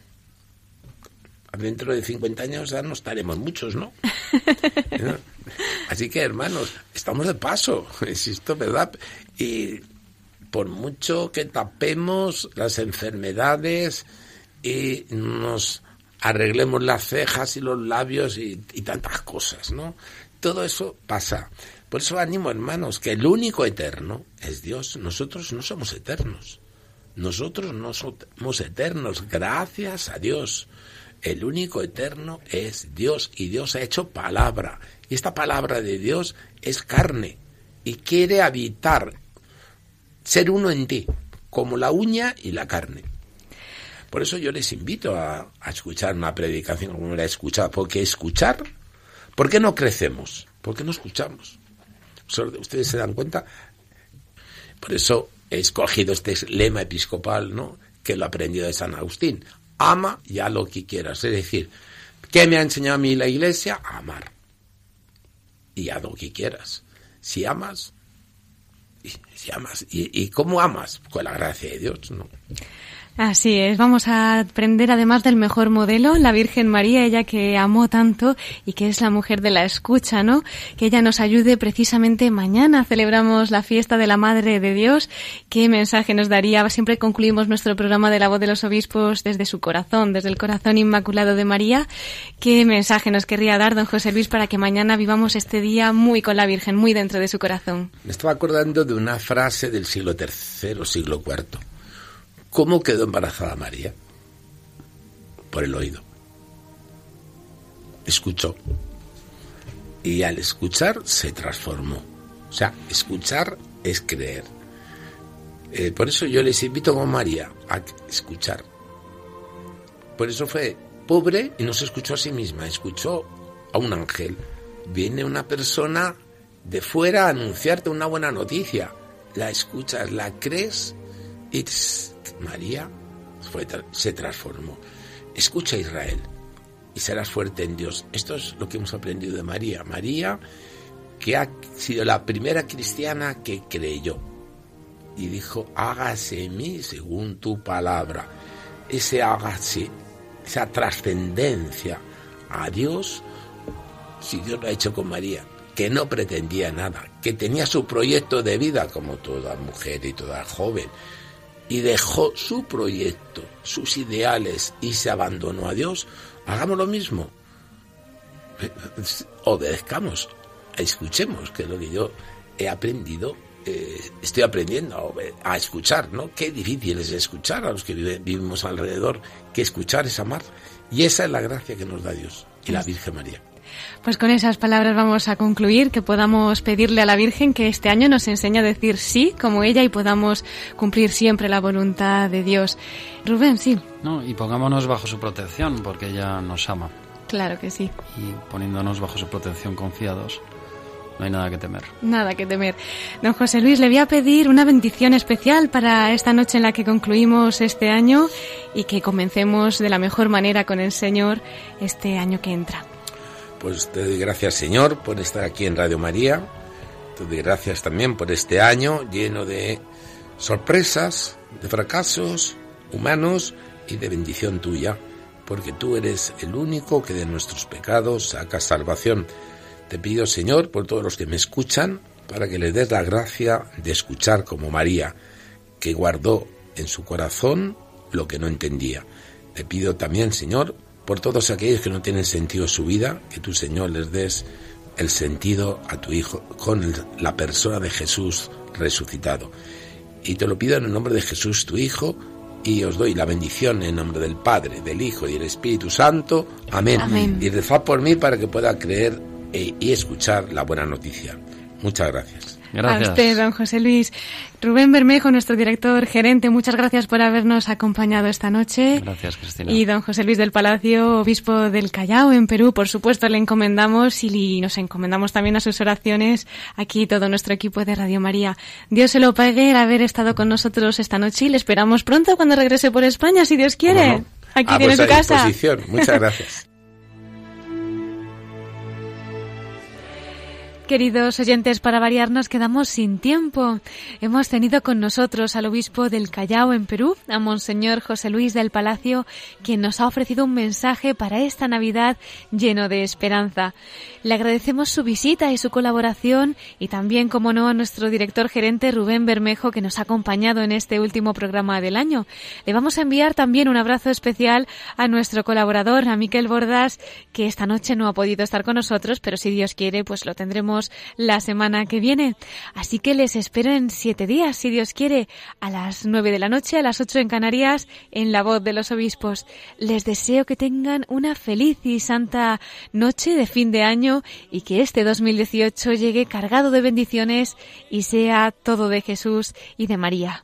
dentro de 50 años ya no estaremos muchos, ¿no? Así que, hermanos, estamos de paso, insisto, ¿verdad? Y por mucho que tapemos las enfermedades y nos arreglemos las cejas y los labios y, tantas cosas, ¿no? Todo eso pasa. Por eso animo, hermanos, que el único eterno es Dios. Nosotros no somos eternos. Nosotros no somos eternos, gracias a Dios. El único eterno es Dios y Dios ha hecho palabra. Y esta palabra de Dios es carne y quiere habitar, ser uno en ti, como la uña y la carne. Por eso yo les invito a, escuchar una predicación como la he escuchado, porque escuchar, ¿por qué no crecemos? ¿Por qué no escuchamos? Ustedes se dan cuenta. Por eso he escogido este lema episcopal, ¿no? Que lo he aprendido de San Agustín ama ya lo que quieras. Es decir, ¿qué me ha enseñado a mí la iglesia? Amar. Y a lo que quieras. Si amas, si amas. ¿Y, ¿Y cómo amas? Con la gracia de Dios, ¿no? Así es, vamos a aprender además del mejor modelo, la Virgen María, ella que amó tanto y que es la mujer de la escucha, ¿no? Que ella nos ayude precisamente mañana. Celebramos la fiesta de la Madre de Dios. ¿Qué mensaje nos daría? Siempre concluimos nuestro programa de la voz de los obispos desde su corazón, desde el corazón inmaculado de María. ¿Qué mensaje nos querría dar don José Luis para que mañana vivamos este día muy con la Virgen, muy dentro de su corazón? Me estaba acordando de una frase del siglo III, siglo IV ¿Cómo quedó embarazada María? Por el oído. Escuchó. Y al escuchar se transformó. O sea, escuchar es creer. Eh, por eso yo les invito como María a escuchar. Por eso fue pobre y no se escuchó a sí misma, escuchó a un ángel. Viene una persona de fuera a anunciarte una buena noticia. La escuchas, la crees y María se transformó. Escucha Israel y serás fuerte en Dios. Esto es lo que hemos aprendido de María. María, que ha sido la primera cristiana que creyó y dijo, hágase en mí según tu palabra. Ese hágase, esa trascendencia a Dios, si Dios lo ha hecho con María, que no pretendía nada, que tenía su proyecto de vida como toda mujer y toda joven, y dejó su proyecto, sus ideales y se abandonó a Dios, hagamos lo mismo. Obedezcamos, escuchemos, que es lo que yo he aprendido, eh, estoy aprendiendo a, escuchar, ¿no? Qué difícil es escuchar a los que vivimos alrededor, que escuchar es amar. Y esa es la gracia que nos da Dios y la Virgen María. Pues con esas palabras vamos a concluir, que podamos pedirle a la Virgen que este año nos enseñe a decir sí como ella y podamos cumplir siempre la voluntad de Dios. Rubén, sí. No, y pongámonos bajo su protección, porque ella nos ama. Claro que sí. Y poniéndonos bajo su protección confiados, no hay nada que temer. Nada que temer. Don José Luis, le voy a pedir una bendición especial para esta noche en la que concluimos este año y que comencemos de la mejor manera con el Señor este año que entra. Pues te doy gracias, Señor, por estar aquí en Radio María. Te doy gracias también por este año lleno de sorpresas, de fracasos humanos y de bendición tuya, porque tú eres el único que de nuestros pecados saca salvación. Te pido, Señor, por todos los que me escuchan, para que les des la gracia de escuchar como María, que guardó en su corazón lo que no entendía. Te pido también, Señor, por todos aquellos que no tienen sentido su vida, que tu Señor les des el sentido a tu Hijo con la persona de Jesús resucitado. Y te lo pido en el nombre de Jesús, tu Hijo, y os doy la bendición en nombre del Padre, del Hijo y del Espíritu Santo. Amén. Y rezad por mí para que pueda creer e, y escuchar la buena noticia. Muchas gracias. Gracias. A usted, don José Luis. Rubén Bermejo, nuestro director gerente, muchas gracias por habernos acompañado esta noche. Gracias, Cristina. Y don José Luis del Palacio, obispo del Callao, en Perú, por supuesto, le encomendamos y nos encomendamos también a sus oraciones aquí todo nuestro equipo de Radio María. Dios se lo pague el haber estado con nosotros esta noche y le esperamos pronto cuando regrese por España, si Dios quiere. Aquí a tiene su vuestra casa. Muchas gracias. Queridos oyentes, para variar nos quedamos sin tiempo. Hemos tenido con nosotros al obispo del Callao en Perú, a Monseñor José Luis del Palacio, quien nos ha ofrecido un mensaje para esta Navidad lleno de esperanza. Le agradecemos su visita y su colaboración y también, como no, a nuestro director gerente Rubén Bermejo, que nos ha acompañado en este último programa del año. Le vamos a enviar también un abrazo especial a nuestro colaborador, a Miquel Bordas, que esta noche no ha podido estar con nosotros, pero si Dios quiere, pues lo tendremos la semana que viene. Así que les espero en siete días, si Dios quiere, a las nueve de la noche, a las ocho en Canarias, en la voz de los obispos. Les deseo que tengan una feliz y santa noche de fin de año y que este 2018 llegue cargado de bendiciones y sea todo de Jesús y de María.